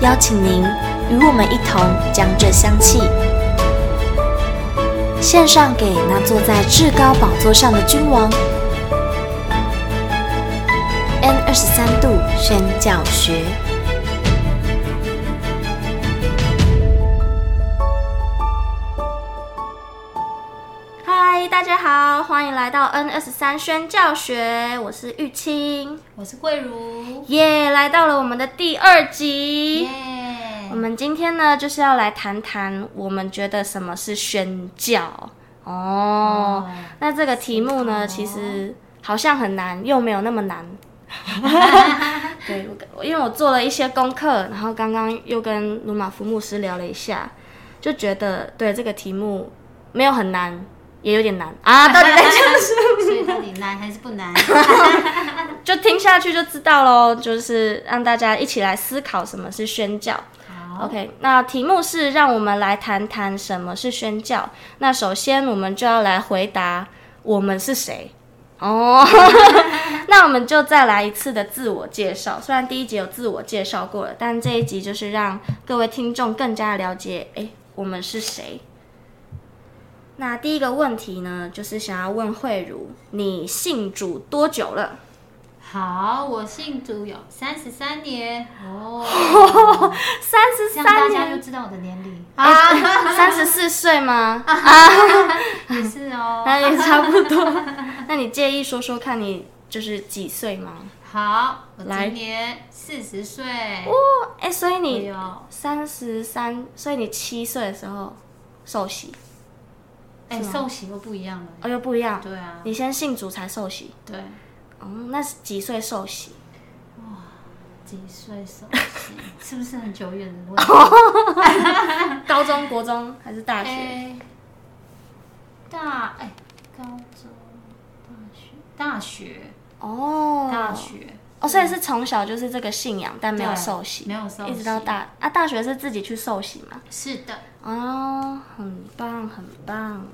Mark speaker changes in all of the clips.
Speaker 1: 邀请您与我们一同将这香气献上给那坐在至高宝座上的君王。N 二十三度宣教学。欢迎来到 N 二十三宣教学，我是玉清，
Speaker 2: 我是桂茹，
Speaker 1: 耶，yeah, 来到了我们的第二集。
Speaker 2: 耶。
Speaker 1: 我们今天呢，就是要来谈谈我们觉得什么是宣教哦。Oh, 那这个题目呢，其实好像很难，又没有那么难。对，因为我做了一些功课，然后刚刚又跟鲁马福牧师聊了一下，就觉得对这个题目没有很难，也有点难啊。到底在讲什么？
Speaker 2: 所以到底难还是不难？
Speaker 1: 就听下去就知道喽。就是让大家一起来思考什么是宣教。OK，那题目是让我们来谈谈什么是宣教。那首先我们就要来回答我们是谁哦。那我们就再来一次的自我介绍。虽然第一集有自我介绍过了，但这一集就是让各位听众更加了解，哎，我们是谁。那第一个问题呢，就是想要问慧茹，你信主多久了？
Speaker 2: 好，我信主有三十三年哦，
Speaker 1: 三十三年，
Speaker 2: 大家就知道我的年龄
Speaker 1: 啊，三十四岁吗？
Speaker 2: 啊，也是哦，
Speaker 1: 那也差不多。那你介意说说看你就是几岁吗？
Speaker 2: 好，我今年四十岁。
Speaker 1: 哦，哎，所以你三十三，所以你七岁的时候受洗。
Speaker 2: 哎，受洗又不一样了。
Speaker 1: 哦，又不一样。
Speaker 2: 对啊，
Speaker 1: 你先信主才受洗。
Speaker 2: 对。
Speaker 1: 哦，那是几岁受洗？
Speaker 2: 哇，几岁受洗？是不是很久远的问题？
Speaker 1: 高中、国中还是大学？
Speaker 2: 欸、大哎、欸，高中、大学、大学哦，大学
Speaker 1: 哦，所以是从小就是这个信仰，但没有受洗，
Speaker 2: 没有受洗，
Speaker 1: 一直到大啊，大学是自己去受洗吗？
Speaker 2: 是的，
Speaker 1: 哦，很棒，很棒。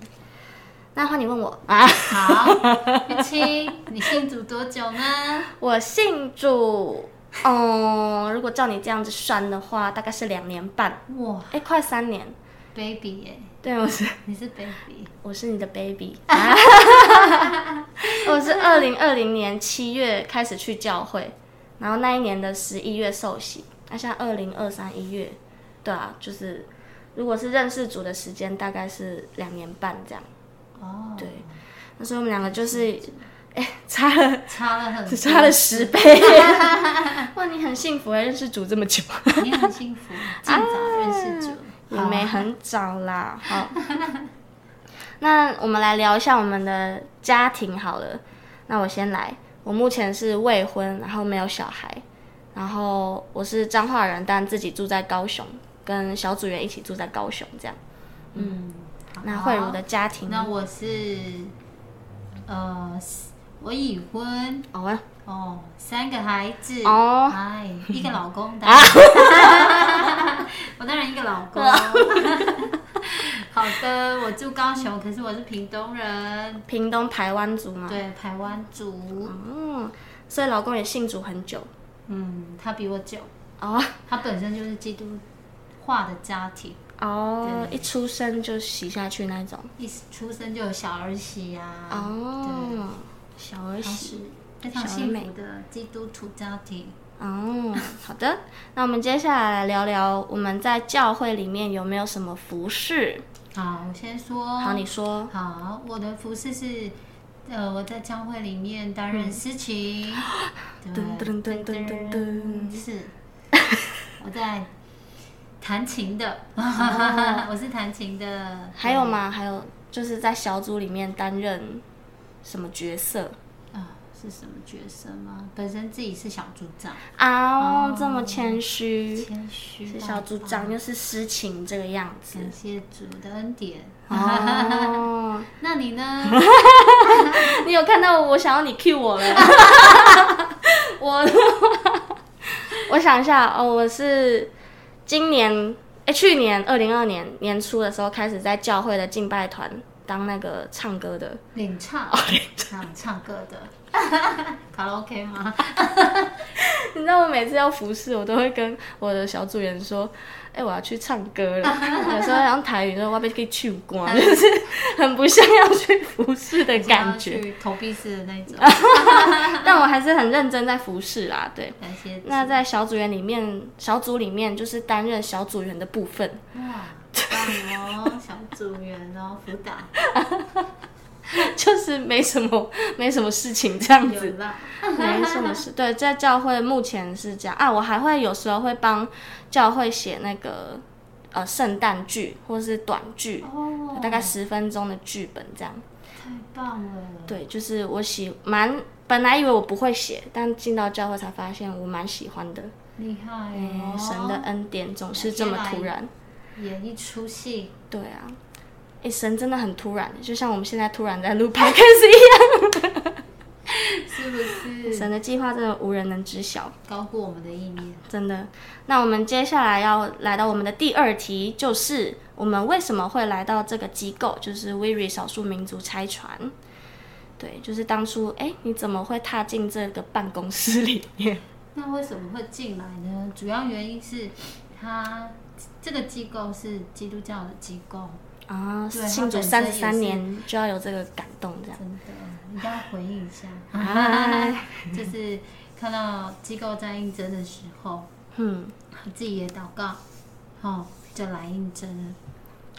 Speaker 1: 那换你问我啊，
Speaker 2: 好，玉清，你信主多久呢？
Speaker 1: 我信主，哦，如果照你这样子算的话，大概是两年半。哇，哎，快三年
Speaker 2: ，baby 耶，
Speaker 1: 对，我是，
Speaker 2: 你是 baby，
Speaker 1: 我是你的 baby。我是二零二零年七月开始去教会，然后那一年的十一月受洗，那像二零二三一月，对啊，就是如果是认识主的时间，大概是两年半这样。哦，对，那时候我们两个就是，哎，差了
Speaker 2: 差了很，
Speaker 1: 差了十倍。哇，你很幸福，认识主这么久。
Speaker 2: 你很幸福，尽早认识主，啊、
Speaker 1: 也没很早啦。好，那我们来聊一下我们的家庭好了。那我先来，我目前是未婚，然后没有小孩，然后我是彰化人，但自己住在高雄，跟小组员一起住在高雄，这样。嗯。那慧如的家庭？
Speaker 2: 那我是，呃，我已婚
Speaker 1: 哦
Speaker 2: 哦，三个孩子
Speaker 1: 哦，
Speaker 2: 哎，一个老公，当然，我当然一个老公。好的，我住高雄，可是我是屏东人，
Speaker 1: 屏东台湾族嘛？
Speaker 2: 对，台湾族。
Speaker 1: 嗯，所以老公也信主很久。
Speaker 2: 嗯，他比我久。
Speaker 1: 哦，
Speaker 2: 他本身就是基督化的家庭。
Speaker 1: 哦，一出生就洗下去那种，
Speaker 2: 一出生就有小儿洗呀。
Speaker 1: 哦，小儿洗，
Speaker 2: 非常幸福的基督徒家庭。
Speaker 1: 哦，好的，那我们接下来来聊聊我们在教会里面有没有什么服饰？
Speaker 2: 好，我先说。
Speaker 1: 好，你说。
Speaker 2: 好，我的服饰是，呃，我在教会里面担任司琴。噔噔噔噔噔噔，是，我在。弹琴的，我是弹琴的。
Speaker 1: 还有吗？还有就是在小组里面担任什么角色？
Speaker 2: 啊，是什么角色吗？本身自己是小组长
Speaker 1: 啊，这么谦虚，
Speaker 2: 谦虚
Speaker 1: 是小组长又是诗情这个样子，
Speaker 2: 感谢主的恩典。
Speaker 1: 哦，
Speaker 2: 那你呢？
Speaker 1: 你有看到我想要你 cue 我了？我我想一下哦，我是今年哎，去年二零二年年初的时候开始在教会的敬拜团。当那个唱歌的
Speaker 2: 领唱，
Speaker 1: 哦，领
Speaker 2: 唱唱歌的，卡拉 OK 吗？
Speaker 1: 你知道我每次要服侍，我都会跟我的小组员说：“哎、欸，我要去唱歌了。”有时候用台语说：“我要被可以去光，就是很不像要去服侍的感觉，
Speaker 2: 去投币式的那种。
Speaker 1: 但我还是很认真在服侍啦。对，
Speaker 2: 感谢。
Speaker 1: 那在小组员里面，小组里面就是担任小组员的部分。
Speaker 2: 哇。棒哦，小组员哦，辅导，
Speaker 1: 就是没什么，没什么事情这样子，没什么事。对，在教会目前是这样啊。我还会有时候会帮教会写那个呃圣诞剧或是短剧，哦，大概十分钟的剧本这样。
Speaker 2: 太棒了。
Speaker 1: 对，就是我喜蛮本来以为我不会写，但进到教会才发现我蛮喜欢的。
Speaker 2: 厉害
Speaker 1: 哦，欸，神的恩典总是这么突然。
Speaker 2: 演一出戏，
Speaker 1: 对啊，神真的很突然，就像我们现在突然在录 podcast 一样，
Speaker 2: 是不是？
Speaker 1: 神的计划真的无人能知晓，
Speaker 2: 高过我们的意念，
Speaker 1: 真的。那我们接下来要来到我们的第二题，就是我们为什么会来到这个机构，就是 WIRI 少数民族拆船。对，就是当初，哎、欸，你怎么会踏进这个办公室里面？
Speaker 2: 那为什么会进来呢？主要原因是他。这个机构是基督教的机构
Speaker 1: 啊，庆祝三十三年就要有这个感动，这样
Speaker 2: 真的，你要回应一下。啊、就是看到机构在应征的时候，嗯，自己也祷告，哦，就来应征了。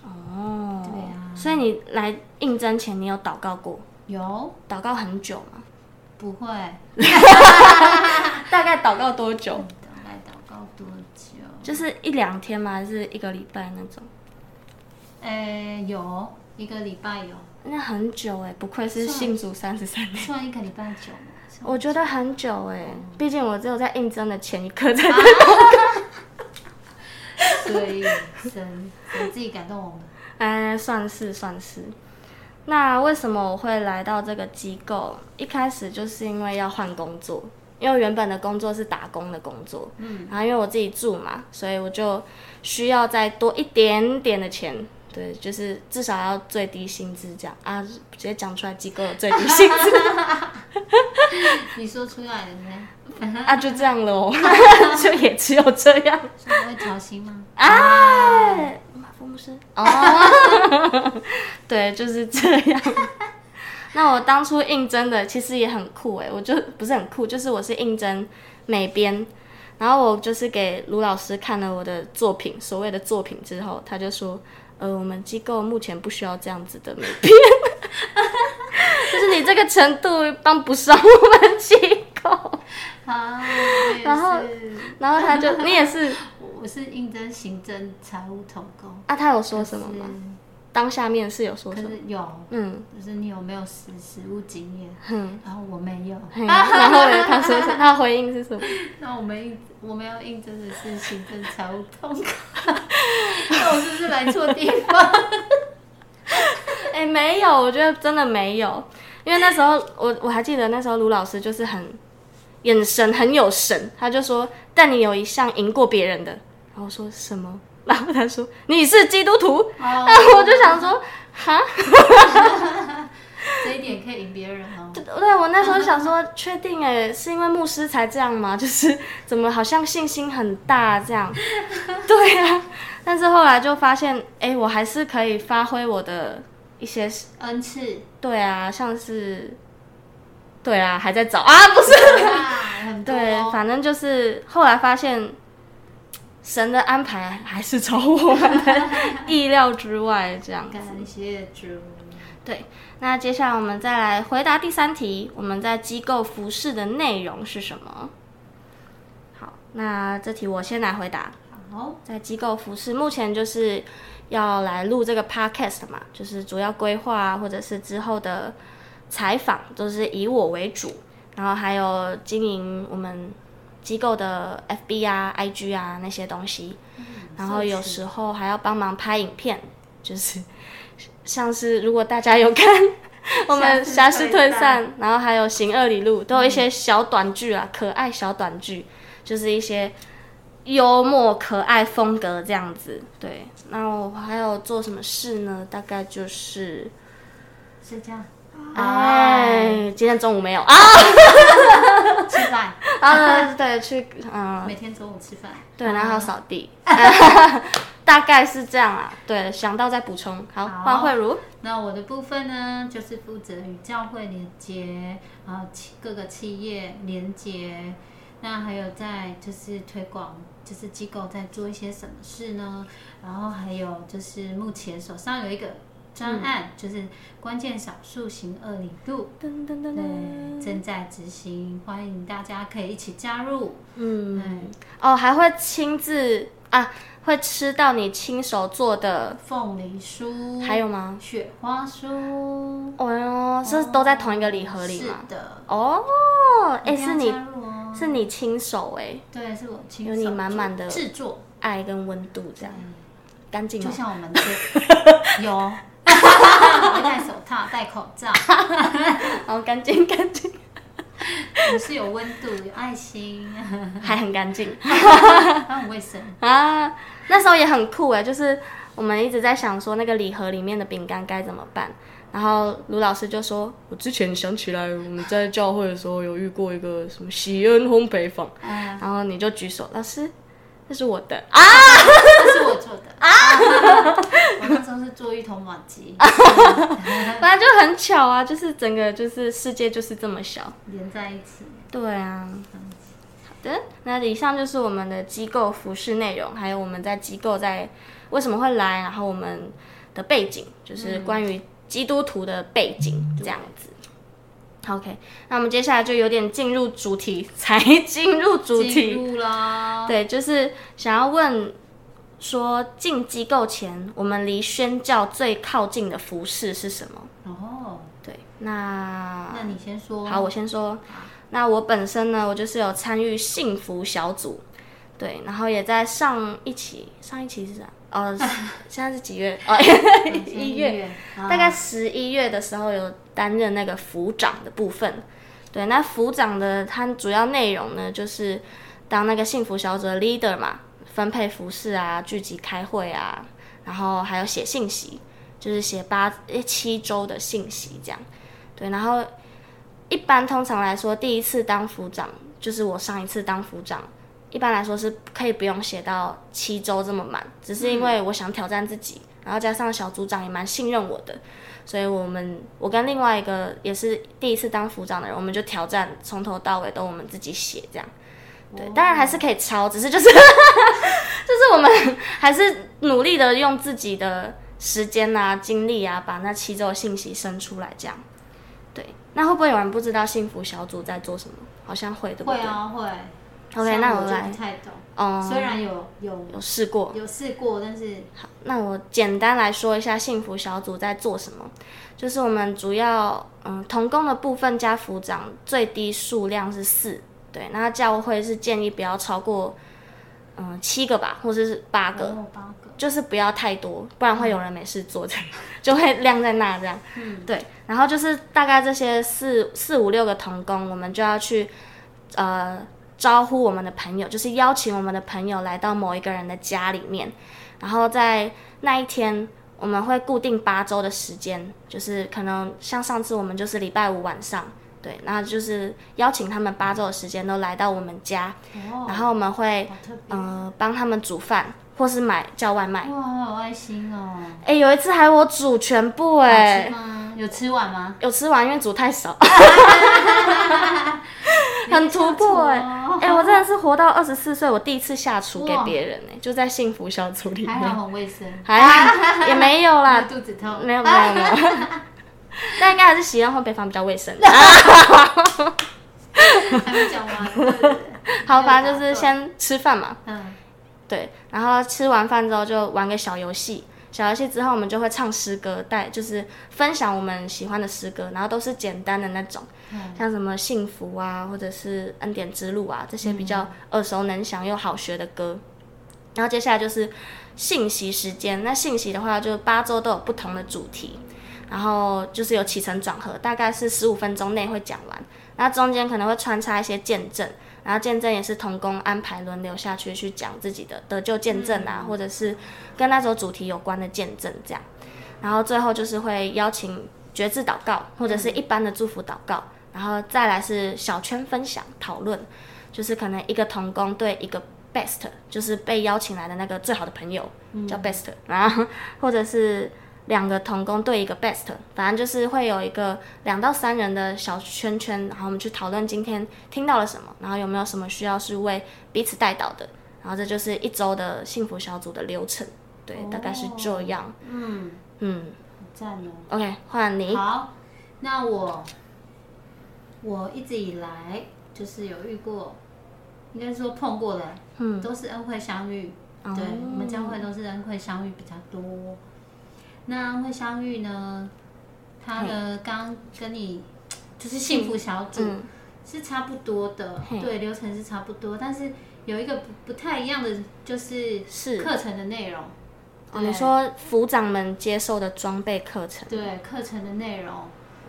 Speaker 1: 哦，
Speaker 2: 对啊，
Speaker 1: 所以你来应征前，你有祷告过？
Speaker 2: 有，
Speaker 1: 祷告很久吗？
Speaker 2: 不会，
Speaker 1: 大概祷告多久大概祷告多久？就是一两天吗？还是一个礼拜那种？
Speaker 2: 诶、欸，有一个礼拜有。
Speaker 1: 那很久哎，不愧是信主三十三年。
Speaker 2: 算一个礼拜久吗？
Speaker 1: 我觉得很久哎，毕竟我只有在应征的前一刻在。
Speaker 2: 所以神神自己感动我们。
Speaker 1: 哎，算是算是。那为什么我会来到这个机构？一开始就是因为要换工作。因为原本的工作是打工的工作，嗯，然后因为我自己住嘛，所以我就需要再多一点点的钱，对，就是至少要最低薪资这样啊，直接讲出来机构的最低薪资，
Speaker 2: 你说出来了呢？
Speaker 1: 啊，就这样喽，就也只有这样。
Speaker 2: 所以会调薪吗？
Speaker 1: 啊，马福牧师，哦，对，就是这样。那我当初应征的其实也很酷哎，我就不是很酷，就是我是应征美编，然后我就是给卢老师看了我的作品，所谓的作品之后，他就说，呃，我们机构目前不需要这样子的美编，就是你这个程度帮不上我们机构。
Speaker 2: 啊，
Speaker 1: 然后，然后他就，你也是，
Speaker 2: 我是应征行政财务统工。
Speaker 1: 啊，他有说什么吗？当下面试有说什么？
Speaker 2: 有，嗯，就是你有没有实实务经验？嗯，然后我没有。
Speaker 1: 然后呢？他说？他回应是什么？
Speaker 2: 那我们应我们要应征的是行政财务通告。那我是不是来错地方？
Speaker 1: 哎、欸，没有，我觉得真的没有，因为那时候我我还记得那时候卢老师就是很眼神很有神，他就说：“但你有一项赢过别人的。”然后说什么？然后他说：“你是基督徒。”然后我就想说：“哈，
Speaker 2: 这一点可以赢别人哦。”
Speaker 1: 对，对我那时候想说，确定哎，是因为牧师才这样吗？就是怎么好像信心很大这样？对啊，但是后来就发现，哎，我还是可以发挥我的一些
Speaker 2: 恩赐。
Speaker 1: 对啊，像是，对啊，还在找啊，不是
Speaker 2: 很
Speaker 1: 对，反正就是后来发现。神的安排还是超我们的意料之外，这样。
Speaker 2: 感谢主。
Speaker 1: 对，那接下来我们再来回答第三题：我们在机构服侍的内容是什么？好，那这题我先来回答。
Speaker 2: 好，
Speaker 1: 在机构服侍，目前就是要来录这个 podcast 嘛，就是主要规划或者是之后的采访都是以我为主。然后还有经营我们机构的 FB 啊、IG 啊那些东西，嗯、然后有时候还要帮忙拍影片，就是像是如果大家有看 我们《侠士退散》，然后还有《行二里路》，都有一些小短剧啊，嗯、可爱小短剧，就是一些幽默可爱风格这样子。对，那我还有做什么事呢？大概就是
Speaker 2: 睡觉。
Speaker 1: 哎，今天中午没有啊？
Speaker 2: 吃饭
Speaker 1: 啊？对，去嗯，
Speaker 2: 每天中午吃饭。
Speaker 1: 对，然后扫地，大概是这样啊。对，想到再补充。好，换慧如。
Speaker 2: 那我的部分呢，就是负责与教会连接，然后各个企业连接。那还有在就是推广，就是机构在做一些什么事呢？然后还有就是目前手上有一个。专案、嗯、就是关键少数行恶里路，对，正在执行，欢迎大家可以一起加入。
Speaker 1: 嗯，对哦，还会亲自啊，会吃到你亲手做的
Speaker 2: 凤梨酥，
Speaker 1: 还有吗？
Speaker 2: 雪花酥。
Speaker 1: 哦哟，是都在同一个礼盒里吗？
Speaker 2: 是的。
Speaker 1: 哦，哎，是你是你亲手哎？
Speaker 2: 对，是我亲手，
Speaker 1: 有你满满的
Speaker 2: 制作
Speaker 1: 爱跟温度这样，干净。
Speaker 2: 就像我们这 有。戴手套，戴口罩，
Speaker 1: 好干净干净。
Speaker 2: 你是有温度，有爱心，
Speaker 1: 还很干净，
Speaker 2: 还很卫生
Speaker 1: 啊。那时候也很酷哎，就是我们一直在想说那个礼盒里面的饼干该怎么办。然后卢老师就说：“我之前想起来，我们在教会的时候有遇过一个什么喜恩烘焙坊。嗯”然后你就举手，老师。这是我的。啊，
Speaker 2: 这是我做的。啊！我那时候是做一头马鸡，
Speaker 1: 反正就很巧啊，就是整个就是世界就是这么小，
Speaker 2: 连在一起。
Speaker 1: 对啊，好的，那以上就是我们的机构服饰内容，还有我们在机构在为什么会来，然后我们的背景，就是关于基督徒的背景这样子。OK，那我们接下来就有点进入主题，才进入主
Speaker 2: 题。啦。
Speaker 1: 对，就是想要问说，进机构前，我们离宣教最靠近的服饰是什么？
Speaker 2: 哦，
Speaker 1: 对，那
Speaker 2: 那你先说。
Speaker 1: 好，我先说。那我本身呢，我就是有参与幸福小组，对，然后也在上一期，上一期是啥？哦，现在是几月？哦，一月，大概十一月的时候有担任那个副长的部分。对，那副长的它主要内容呢，就是当那个幸福小组的 leader 嘛，分配服饰啊，聚集开会啊，然后还有写信息，就是写八七周的信息这样。对，然后一般通常来说，第一次当副长，就是我上一次当副长。一般来说是可以不用写到七周这么满，只是因为我想挑战自己，嗯、然后加上小组长也蛮信任我的，所以我们我跟另外一个也是第一次当组长的人，我们就挑战从头到尾都我们自己写这样。对，哦、当然还是可以抄，只是就是就是我们还是努力的用自己的时间啊、精力啊，把那七周的信息生出来这样。对，那会不会有人不知道幸福小组在做什么？好像会，对不对？
Speaker 2: 会啊，会。
Speaker 1: OK，那我来。
Speaker 2: 哦，虽然有有
Speaker 1: 有试过，
Speaker 2: 有试过，但是
Speaker 1: 好，那我简单来说一下幸福小组在做什么。就是我们主要嗯童工的部分加辅长最低数量是四，对，那教会是建议不要超过嗯七个吧，或者是八个，
Speaker 2: 八个，
Speaker 1: 就是不要太多，不然会有人没事做，这样 就会晾在那这样。嗯，对，然后就是大概这些四四五六个童工，我们就要去呃。招呼我们的朋友，就是邀请我们的朋友来到某一个人的家里面，然后在那一天，我们会固定八周的时间，就是可能像上次我们就是礼拜五晚上，对，那就是邀请他们八周的时间都来到我们家，哦、然后我们会嗯帮、呃、他们煮饭，或是买叫外卖。
Speaker 2: 哇，好爱心哦！
Speaker 1: 哎，有一次还我煮全部哎，
Speaker 2: 有吃完吗？
Speaker 1: 有吃完，因为煮太少。很突破哎、欸！哎、欸，我真的是活到二十四岁，我第一次下厨给别人哎、欸，就在幸福小组里面，
Speaker 2: 还好很卫生，
Speaker 1: 还好也没有啦，
Speaker 2: 肚子痛，
Speaker 1: 没有没有没有，但应该还是喜宴后备房比较卫生。
Speaker 2: 还没讲完，
Speaker 1: 好，反正就是先吃饭嘛，
Speaker 2: 嗯，
Speaker 1: 对，然后吃完饭之后就玩个小游戏，小游戏之后，我们就会唱诗歌，带就是分享我们喜欢的诗歌，然后都是简单的那种，嗯、像什么幸福啊，或者是恩典之路啊，这些比较耳熟能详又好学的歌。然后接下来就是信息时间，那信息的话，就八周都有不同的主题，然后就是有起承转合，大概是十五分钟内会讲完，那中间可能会穿插一些见证。然后见证也是同工安排轮流下去去讲自己的得救见证啊，嗯、或者是跟那首主题有关的见证这样。然后最后就是会邀请觉志祷告，或者是一般的祝福祷告。嗯、然后再来是小圈分享讨论，就是可能一个同工对一个 best，就是被邀请来的那个最好的朋友、嗯、叫 best，然后 或者是。两个同工对一个 best，反正就是会有一个两到三人的小圈圈，然后我们去讨论今天听到了什么，然后有没有什么需要是为彼此带到的，然后这就是一周的幸福小组的流程，对，哦、大概是这样。嗯嗯，
Speaker 2: 赞哦。
Speaker 1: OK，换你。
Speaker 2: 好，那我我一直以来就是有遇过，应该说碰过的，嗯，都是恩惠相遇，哦、对，我们教会都是恩惠相遇比较多。那会相遇呢？他的刚跟你 就是幸福小组是差不多的，嗯、对，流程是差不多，但是有一个不不太一样的就是是课程的内容。
Speaker 1: 哦，你说辅长们接受的装备课程？
Speaker 2: 对，课程的内容。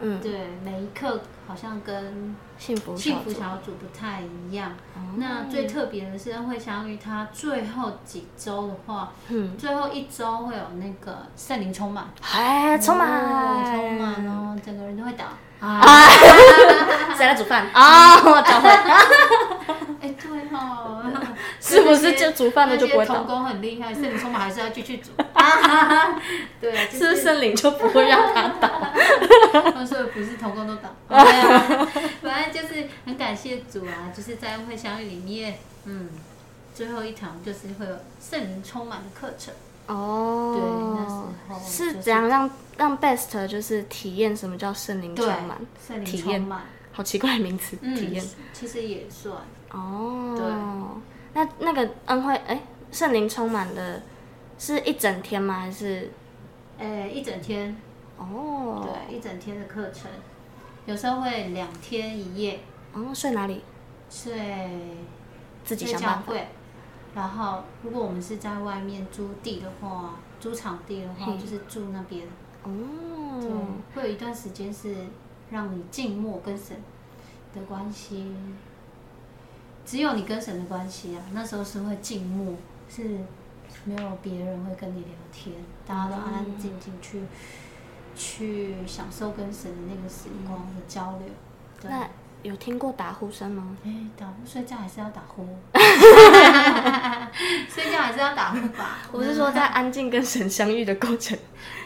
Speaker 2: 嗯，对，每一课好像跟幸福幸福小组不太一样。嗯、那最特别的是恩惠相遇，他最后几周的话，嗯，最后一周会有那个圣灵充满，
Speaker 1: 哎，充满，
Speaker 2: 充满哦，整个人都会倒。
Speaker 1: 啊！谁来煮饭啊？我教会。
Speaker 2: 哎，对哦，
Speaker 1: 是不是就煮饭的就不会倒？
Speaker 2: 童工很厉害，圣灵充满还是要继续煮。对，
Speaker 1: 是不是圣灵就不会让他倒？
Speaker 2: 他说不是童工都倒。反正就是很感谢主啊，就是在恩惠相遇里面，嗯，最后一堂就是会有圣灵充满的课程。哦，对，那时候
Speaker 1: 是怎样让让 best 就是体验什么叫圣灵充满？
Speaker 2: 圣灵充满，
Speaker 1: 好奇怪的名词，体验
Speaker 2: 其实也算
Speaker 1: 哦。对，那那个恩惠哎，圣灵充满的是一整天吗？还是
Speaker 2: 诶一整天？哦，对，一整天的课程，有时候会两天一夜。
Speaker 1: 哦，睡哪里？
Speaker 2: 睡
Speaker 1: 自己想办法。
Speaker 2: 然后，如果我们是在外面租地的话，租场地的话，就是住那边。哦。对，会有一段时间是让你静默跟神的关系，只有你跟神的关系啊。那时候是会静默，是没有别人会跟你聊天，大家都安安静静去去享受跟神的那个时光的交流。对。
Speaker 1: 有听过打呼声吗？
Speaker 2: 哎，打呼睡觉还是要打呼，睡觉还是要打呼吧。
Speaker 1: 我是说在安静跟神相遇的过程。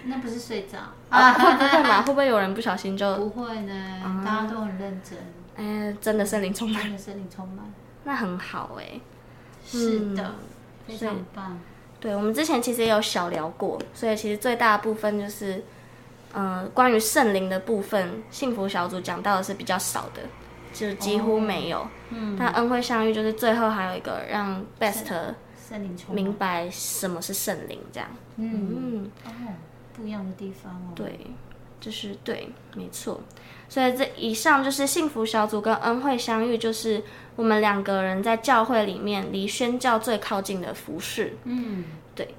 Speaker 2: 那不是睡着
Speaker 1: 啊？会不会嘛？会不会有人不小心就？
Speaker 2: 不会呢，大家都很认真。
Speaker 1: 哎，真的森林充满，
Speaker 2: 真的森林充满，
Speaker 1: 那很好哎。
Speaker 2: 是的，非常棒。
Speaker 1: 对，我们之前其实也有小聊过，所以其实最大的部分就是，嗯，关于圣灵的部分，幸福小组讲到的是比较少的。就几乎没有，嗯，但恩惠相遇就是最后还有一个让 best 明白什么是圣灵这样，
Speaker 2: 嗯，哦，不一样的地方哦，
Speaker 1: 对，就是对，没错，所以这以上就是幸福小组跟恩惠相遇，就是我们两个人在教会里面离宣教最靠近的服饰，嗯，对，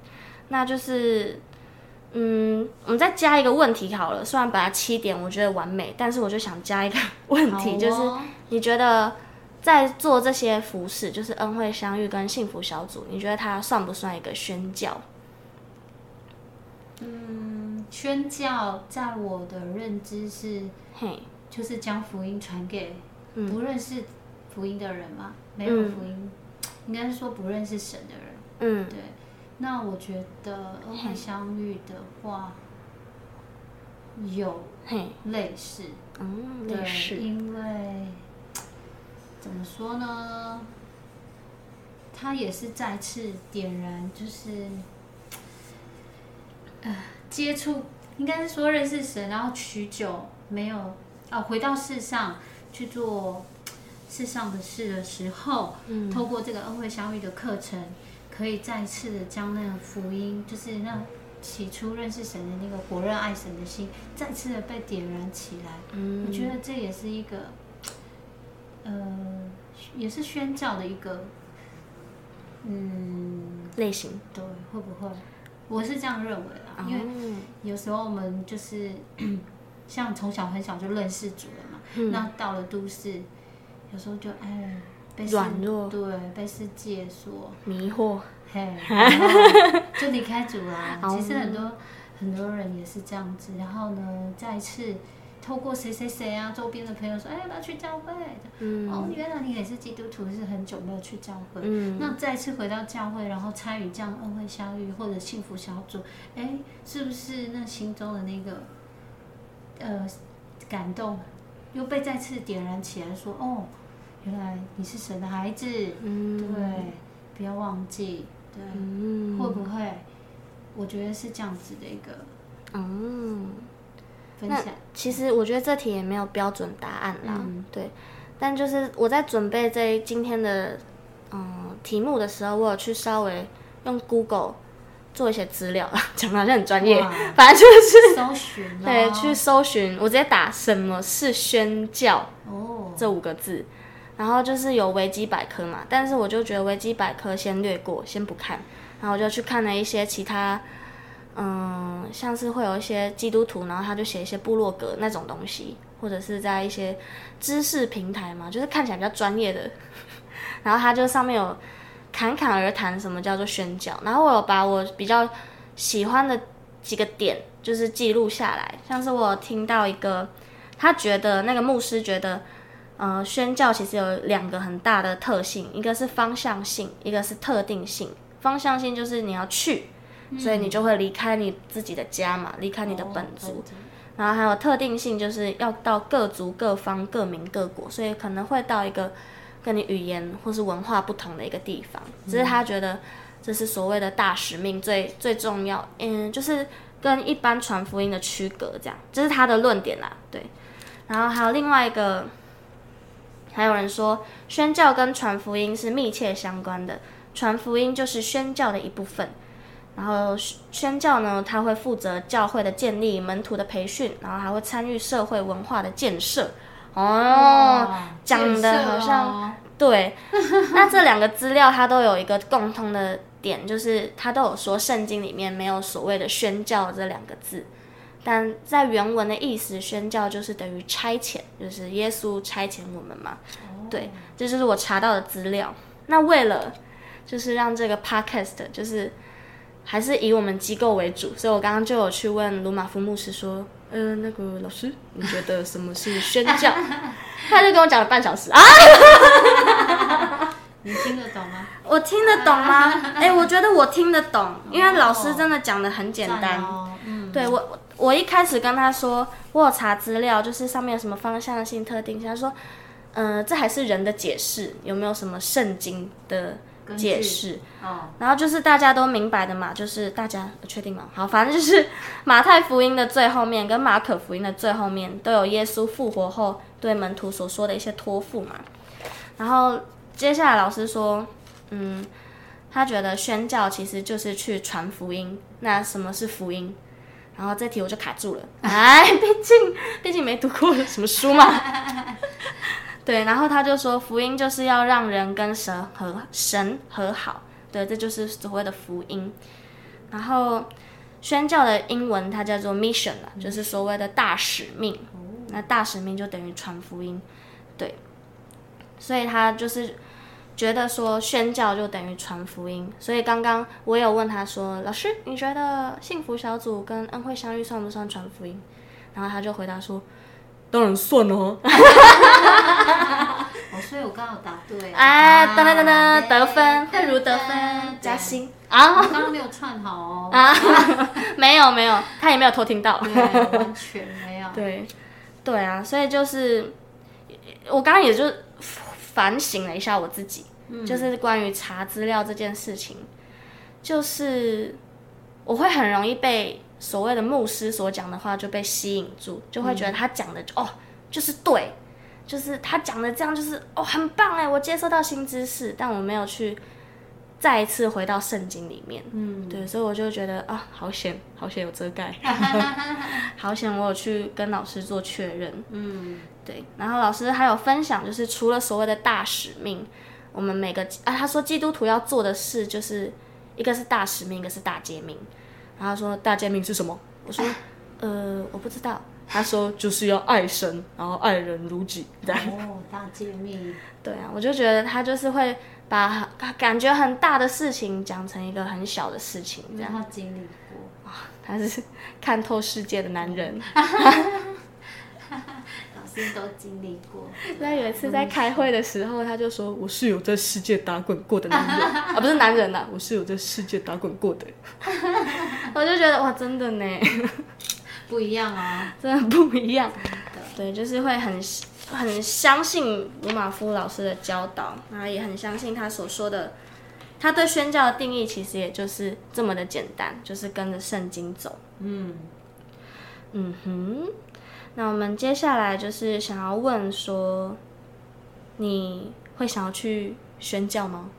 Speaker 1: 那就是。嗯，我们再加一个问题好了。虽然本来七点我觉得完美，但是我就想加一个 问题，哦、就是你觉得在做这些服饰，就是恩惠相遇跟幸福小组，你觉得它算不算一个宣教？
Speaker 2: 嗯，宣教在我的认知是，嘿，就是将福音传给不认识福音的人嘛，嗯、没有福音，应该是说不认识神的人。嗯，对。那我觉得恩惠相遇的话，有类似，嗯，对，因为怎么说呢？他也是再次点燃，就是呃，接触，应该是说认识神，然后许久没有啊，回到世上去做世上的事的时候，嗯，透过这个恩惠相遇的课程。可以再次的将那个福音，就是那起初认识神的那个火热爱神的心，再次的被点燃起来。
Speaker 1: 嗯，
Speaker 2: 我觉得这也是一个，呃，也是宣教的一个，嗯，
Speaker 1: 类型。
Speaker 2: 对，会不会？我是这样认为的，
Speaker 1: 哦，
Speaker 2: 因为有时候我们就是 像从小很小就认识主了嘛，嗯，那到了都市，有时候就哎。
Speaker 1: 软弱，
Speaker 2: 对，被世界所
Speaker 1: 迷惑，
Speaker 2: 嘿，然后就离开主啦。其实很多很多人也是这样子，然后呢，再次透过谁谁谁啊，周边的朋友说，哎，要不要去教会？嗯，哦，原来你也是基督徒，是很久没有去教会。嗯，那再次回到教会，然后参与这样恩惠相遇或者幸福小组，哎，是不是那心中的那个呃感动又被再次点燃起来？说，哦。原来你是神的孩子，嗯、对，不要忘记，对，嗯、会不会？我觉得是这样子的一个，
Speaker 1: 嗯，
Speaker 2: 分享。
Speaker 1: 其实我觉得这题也没有标准答案啦，嗯、对。但就是我在准备这今天的嗯题目的时候，我有去稍微用 Google 做一些资料，讲的好像很专业，反正就是
Speaker 2: 搜寻，
Speaker 1: 对，去搜寻，我直接打什么是宣教哦这五个字。然后就是有维基百科嘛，但是我就觉得维基百科先略过，先不看。然后我就去看了一些其他，嗯，像是会有一些基督徒，然后他就写一些部落格那种东西，或者是在一些知识平台嘛，就是看起来比较专业的。然后他就上面有侃侃而谈什么叫做宣教，然后我有把我比较喜欢的几个点就是记录下来，像是我有听到一个，他觉得那个牧师觉得。呃，宣教其实有两个很大的特性，一个是方向性，一个是特定性。方向性就是你要去，所以你就会离开你自己的家嘛，离开你的本族。哦、然后还有特定性，就是要到各族、各方、各民、各国，所以可能会到一个跟你语言或是文化不同的一个地方。只是他觉得这是所谓的大使命最最重要，嗯，就是跟一般传福音的区隔，这样，这是他的论点啦。对，然后还有另外一个。还有人说，宣教跟传福音是密切相关的，传福音就是宣教的一部分。然后宣教呢，他会负责教会的建立、门徒的培训，然后还会参与社会文化的建设。哦，讲的好像、哦、对。那这两个资料它都有一个共通的点，就是它都有说圣经里面没有所谓的宣教这两个字。但在原文的意思，宣教就是等于差遣，就是耶稣差遣我们嘛。Oh. 对，这就是我查到的资料。那为了就是让这个 podcast 就是还是以我们机构为主，所以我刚刚就有去问鲁马夫牧师说：“呃，那个老师，你觉得什么是宣教？” 他就跟我讲了半小时啊。
Speaker 2: 你听得懂吗？
Speaker 1: 我听得懂吗？哎、欸，我觉得我听得懂，因为老师真的讲的很简单。Oh. 嗯，对我。我一开始跟他说，我有查资料，就是上面有什么方向性、特定性。他说，嗯、呃，这还是人的解释，有没有什么圣经的解释？哦，然后就是大家都明白的嘛，就是大家确定吗？好，反正就是马太福音的最后面跟马可福音的最后面都有耶稣复活后对门徒所说的一些托付嘛。然后接下来老师说，嗯，他觉得宣教其实就是去传福音。那什么是福音？然后这题我就卡住了，哎，毕竟毕竟没读过什么书嘛。对，然后他就说，福音就是要让人跟神和神和好，对，这就是所谓的福音。然后宣教的英文它叫做 mission 了，就是所谓的大使命。那大使命就等于传福音，对。所以他就是。觉得说宣教就等于传福音，所以刚刚我有问他说：“老师，你觉得幸福小组跟恩惠相遇算不算传福音？”然后他就回答说：“当然算哦。”
Speaker 2: 哦，所以我刚好答对。
Speaker 1: 哎，噔噔噔噔，得分，慧如得分，加薪
Speaker 2: 啊！我刚刚没有串好哦。啊，
Speaker 1: 没有没有，他也没有偷听到，
Speaker 2: 完全没有。
Speaker 1: 对，对啊，所以就是我刚刚也就。反省了一下我自己，嗯、就是关于查资料这件事情，就是我会很容易被所谓的牧师所讲的话就被吸引住，就会觉得他讲的、嗯、哦就是对，就是他讲的这样就是哦很棒哎，我接收到新知识，但我没有去再一次回到圣经里面。
Speaker 2: 嗯，
Speaker 1: 对，所以我就觉得啊，好险，好险有遮盖，好险我有去跟老师做确认。
Speaker 2: 嗯，
Speaker 1: 对。然后老师还有分享，就是除了所谓的大使命，我们每个啊，他说基督徒要做的事，就是一个是大使命，一个是大诫命。然后他说大诫命是什么？我说呃，我不知道。他说就是要爱神，然后爱人如己。
Speaker 2: 哦，大诫命。
Speaker 1: 对啊，我就觉得他就是会把感觉很大的事情讲成一个很小的事情，这样。
Speaker 2: 他经历过，
Speaker 1: 哇，他是看透世界的男人。
Speaker 2: 老师都经历过。
Speaker 1: 那有一次在开会的时候，他就说：“我是有在世界打滚过的男人啊，不是男人呐、啊，我是有在世界打滚过的。”我就觉得哇，真的呢。
Speaker 2: 不一样啊，
Speaker 1: 真的不一样。对，就是会很很相信鲁马夫老师的教导，然后也很相信他所说的，他对宣教的定义其实也就是这么的简单，就是跟着圣经走。
Speaker 2: 嗯
Speaker 1: 嗯哼。那我们接下来就是想要问说，你会想要去宣教吗？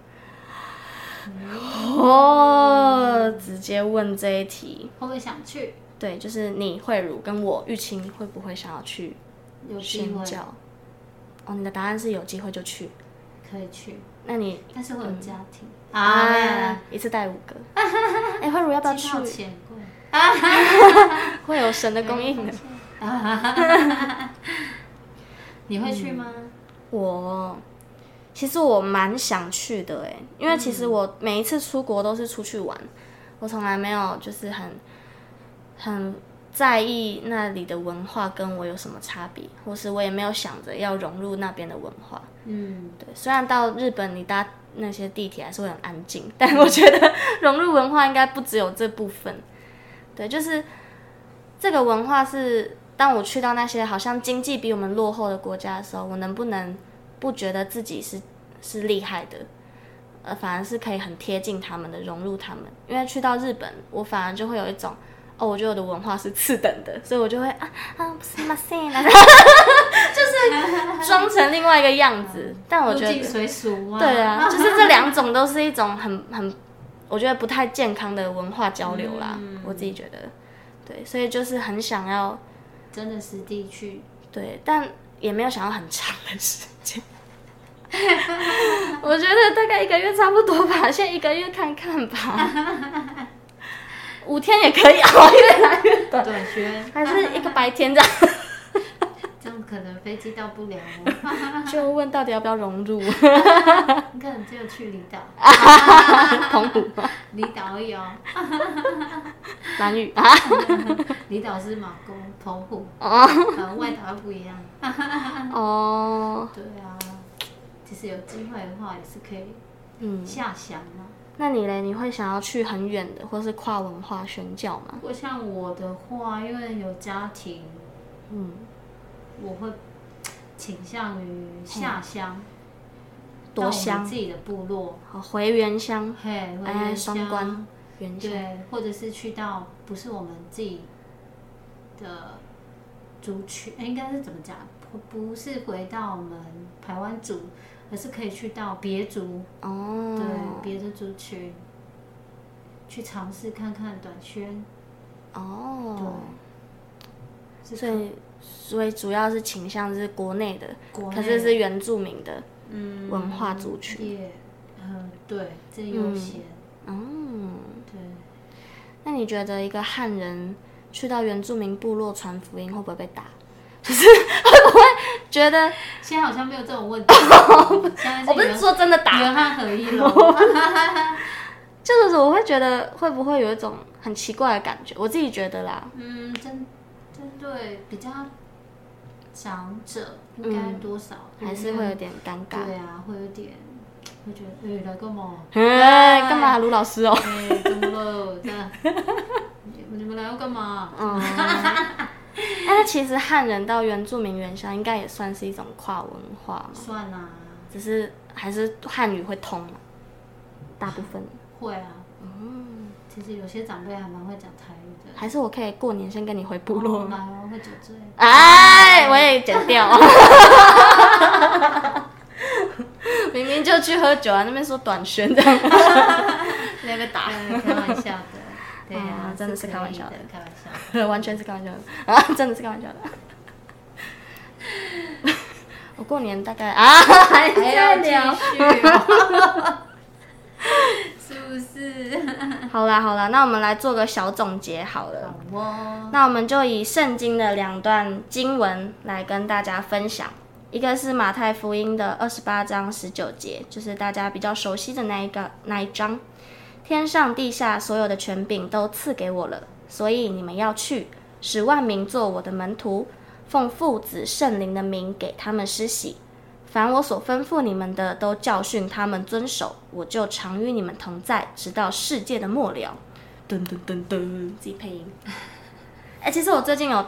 Speaker 1: 嗯、哦，直接问这一题，
Speaker 2: 会不会想去？
Speaker 1: 对，就是你慧茹跟我玉清会不会想要去有宣教？哦，你的答案是有机会就去，
Speaker 2: 可以去。
Speaker 1: 那你
Speaker 2: 但是会有家庭、
Speaker 1: 嗯、啊，一次带五个。哎，慧茹要不要去？
Speaker 2: 钱贵，
Speaker 1: 会有神的供应的。
Speaker 2: 你会去吗？
Speaker 1: 嗯、我其实我蛮想去的哎，因为其实我每一次出国都是出去玩，我从来没有就是很。很在意那里的文化跟我有什么差别，或是我也没有想着要融入那边的文化。
Speaker 2: 嗯，
Speaker 1: 对。虽然到日本你搭那些地铁还是会很安静，但我觉得融入文化应该不只有这部分。对，就是这个文化是当我去到那些好像经济比我们落后的国家的时候，我能不能不觉得自己是是厉害的，呃，反而是可以很贴近他们的，融入他们。因为去到日本，我反而就会有一种。哦，我觉得我的文化是次等的，所以我就会啊啊，不是嘛，是嘛，就是装成另外一个样子。但我觉得，对啊，就是这两种都是一种很很，我觉得不太健康的文化交流啦。嗯、我自己觉得，对，所以就是很想要
Speaker 2: 真的实地去，
Speaker 1: 对，但也没有想要很长的时间。我觉得大概一个月差不多吧，先一个月看看吧。五天也可以啊，越来越短。
Speaker 2: 短宣
Speaker 1: 还是一个白天这样。
Speaker 2: 这样可能飞机到不了哦。
Speaker 1: 就问到底要不要融入？
Speaker 2: 你可能只有去离岛。
Speaker 1: 澎湖。
Speaker 2: 离岛有。
Speaker 1: 兰屿。
Speaker 2: 离岛是马公，澎湖。哦。和外岛不一样。哦。对啊，其实有机会的话，也是可以。嗯。下乡嘛。
Speaker 1: 那你嘞？你会想要去很远的，或是跨文化宣教吗？
Speaker 2: 我像我的话，因为有家庭，嗯，我会倾向于下乡，
Speaker 1: 多乡
Speaker 2: 自己的部落，
Speaker 1: 回原乡，
Speaker 2: 嘿，回原乡，
Speaker 1: 原乡，
Speaker 2: 对，或者是去到不是我们自己的族群，应该是怎么讲？不，不是回到我们台湾族。可是可以去到别族哦，对，别的族群去尝试看看短宣。哦，
Speaker 1: 对，所以所以主要是倾向是国内的，可是是原住民的嗯。文化族群，
Speaker 2: 嗯，对，这优先，
Speaker 1: 嗯，对。那你觉得一个汉人去到原住民部落传福音会不会被打？就是会不会觉得
Speaker 2: 现在好像没有这种问题？现在
Speaker 1: 我不是说真的打，
Speaker 2: 原汉合一了。
Speaker 1: 就是我会觉得会不会有一种很奇怪的感觉？我自己觉得啦。
Speaker 2: 嗯，针针对比较长者，应该多少、
Speaker 1: 嗯、还是会有点尴尬。
Speaker 2: 对啊，会有点会觉得，哎、欸，来干嘛？
Speaker 1: 哎，干嘛？卢老师哦。
Speaker 2: 哎、欸，怎么了？你们来要干嘛？嗯。
Speaker 1: 但是其实汉人到原住民原乡应该也算是一种跨文化嘛？
Speaker 2: 算啊，
Speaker 1: 只是还是汉语会通嘛，大部分
Speaker 2: 会啊。嗯，其实有些长辈还蛮会讲台语的。
Speaker 1: 还是我可以过年先跟你回部落。
Speaker 2: 来哦，会酒醉。
Speaker 1: 哎，我也剪掉。明明就去喝酒啊，那边说短宣这样，那边打，
Speaker 2: 开玩笑的，
Speaker 1: 真的是开玩笑的，
Speaker 2: 开玩笑，
Speaker 1: 完全是开玩笑的啊，真的是开玩笑的。我过年大概 啊，还要继续。
Speaker 2: 是不是？
Speaker 1: 好啦好啦，那我们来做个小总结好了。
Speaker 2: 好哦。
Speaker 1: 那我们就以圣经的两段经文来跟大家分享，一个是马太福音的二十八章十九节，就是大家比较熟悉的那一个那一章。天上地下所有的权柄都赐给我了，所以你们要去，使万民做我的门徒，奉父子圣灵的名给他们施洗。凡我所吩咐你们的，都教训他们遵守，我就常与你们同在，直到世界的末了。噔噔噔噔，自己配音。哎、欸，其实我最近有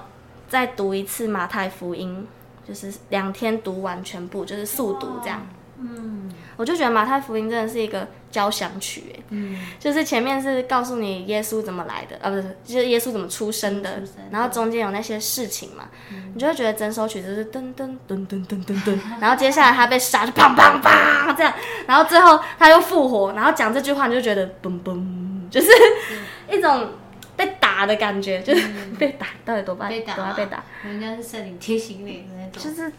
Speaker 1: 再读一次马太福音，就是两天读完全部，就是速读这样。嗯，我就觉得马太福音真的是一个交响曲，哎，嗯，就是前面是告诉你耶稣怎么来的，啊，不是，就是耶稣怎么出生的，生然后中间有那些事情嘛，嗯、你就会觉得整首曲子是噔噔噔噔噔噔噔，然后接下来他被杀就砰砰砰这样，然后最后他又复活，然后讲这句话你就觉得嘣嘣，就是一种被打的感觉，就是被打，到底多怕？被打，多怕被打？
Speaker 2: 人家是圣灵提醒你的那种，
Speaker 1: 就是。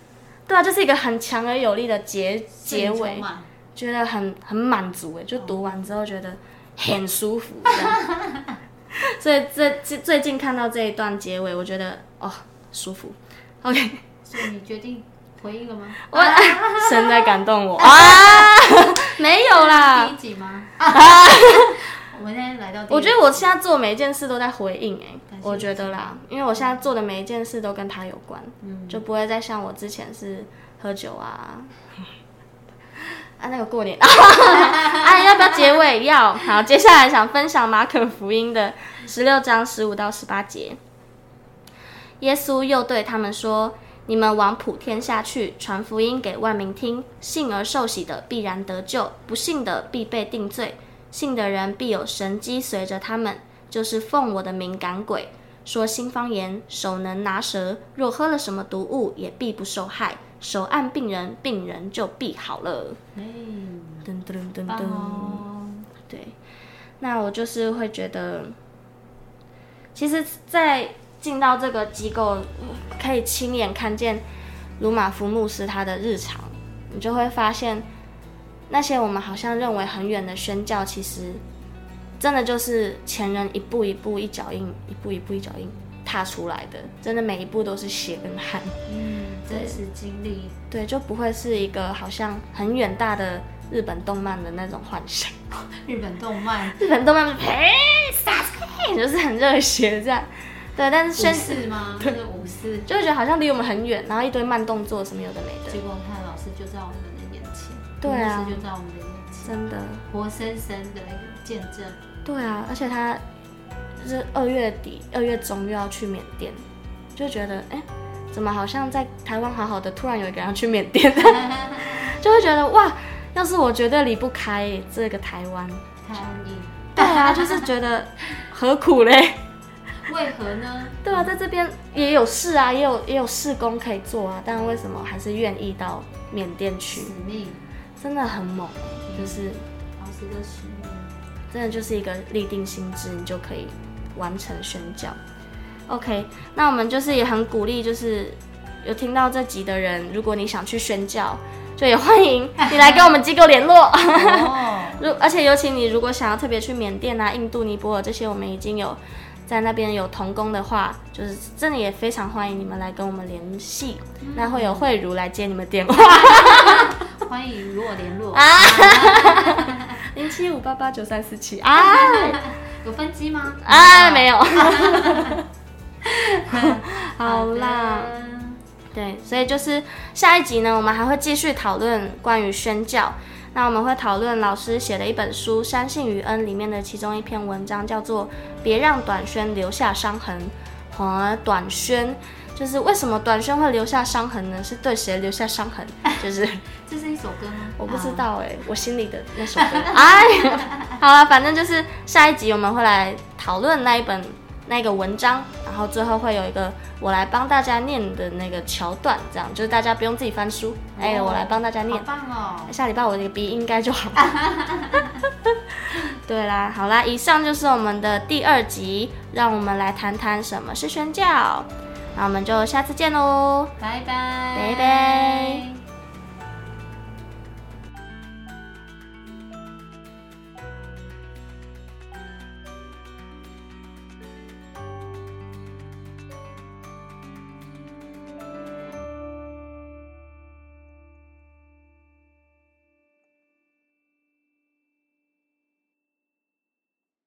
Speaker 1: 对啊，就是一个很强而有力的结结尾，觉得很很满足哎，就读完之后觉得很舒服。所以这最最近看到这一段结尾，我觉得哦舒服。OK，
Speaker 2: 所以你决定回应了吗？
Speaker 1: 我 神在感动我 啊，没有啦。
Speaker 2: 第一集吗？我们现在来到，
Speaker 1: 我觉得我现在做每一件事都在回应哎。我觉得啦，因为我现在做的每一件事都跟他有关，嗯、就不会再像我之前是喝酒啊，啊那个过年，啊要不要结尾？要。好，接下来想分享马可福音的十六章十五到十八节。耶稣又对他们说：“你们往普天下去，传福音给万民听。信而受洗的必然得救，不信的必被定罪。信的人必有神迹随着他们。”就是奉我的名赶鬼，说新方言，手能拿蛇，若喝了什么毒物，也必不受害。手按病人，病人就必好了。嗯，噔噔噔噔噔，对。那我就是会觉得，其实，在进到这个机构，可以亲眼看见鲁马夫牧师他的日常，你就会发现，那些我们好像认为很远的宣教，其实。真的就是前人一步一步一脚印，一步一步一脚印踏出来的，真的每一步都是血跟汗。
Speaker 2: 嗯，真实经历。
Speaker 1: 对，就不会是一个好像很远大的日本动漫的那种幻想。
Speaker 2: 日本动漫，
Speaker 1: 日本动漫，嘿，杀气，就是很热血这样。对，但是宣
Speaker 2: 誓吗？对，武士，
Speaker 1: 就会觉得好像离我们很远，然后一堆慢动作什么有的没的。
Speaker 2: 结果看老师就在我们的眼前，
Speaker 1: 对啊，
Speaker 2: 就在我们的眼前，
Speaker 1: 真的
Speaker 2: 活生生的一个见证。
Speaker 1: 对啊，而且他就是二月底、二月中又要去缅甸，就觉得哎，怎么好像在台湾好好的，突然有一个人要去缅甸，就会觉得哇，要是我绝对离不开这个台湾。
Speaker 2: 台湾
Speaker 1: 对啊，就是觉得何苦嘞？
Speaker 2: 为何呢？
Speaker 1: 对啊，在这边也有事啊，也有也有事工可以做啊，但为什么还是愿意到缅甸去？
Speaker 2: 使命
Speaker 1: 真的很猛，就是
Speaker 2: 老师的使命。
Speaker 1: 真的就是一个立定心智，你就可以完成宣教。OK，那我们就是也很鼓励，就是有听到这集的人，如果你想去宣教，就也欢迎你来跟我们机构联络。如而且尤其你如果想要特别去缅甸啊、印度、尼泊尔这些，我们已经有在那边有同工的话，就是真的也非常欢迎你们来跟我们联系。嗯、那会有慧茹来接你们电话，
Speaker 2: 欢迎与我联络啊。
Speaker 1: 零七五八八九三四七啊，
Speaker 2: 有分机吗？
Speaker 1: 啊，没有。好啦，对，所以就是下一集呢，我们还会继续讨论关于宣教。那我们会讨论老师写的一本书《山信与恩》里面的其中一篇文章，叫做《别让短宣留下伤痕》。和短宣。就是为什么短宣会留下伤痕呢？是对谁留下伤痕？就是
Speaker 2: 这是一首歌吗？
Speaker 1: 我不知道哎、欸，我心里的那首歌。哎，好了，反正就是下一集我们会来讨论那一本那个文章，然后最后会有一个我来帮大家念的那个桥段，这样就是大家不用自己翻书，哎、哦欸，我来帮大家念。
Speaker 2: 好棒哦！
Speaker 1: 下礼拜我这个鼻音应该就好。对啦，好啦，以上就是我们的第二集，让我们来谈谈什么是宣教。那我们就下次见喽，
Speaker 2: 拜拜，
Speaker 1: 拜拜。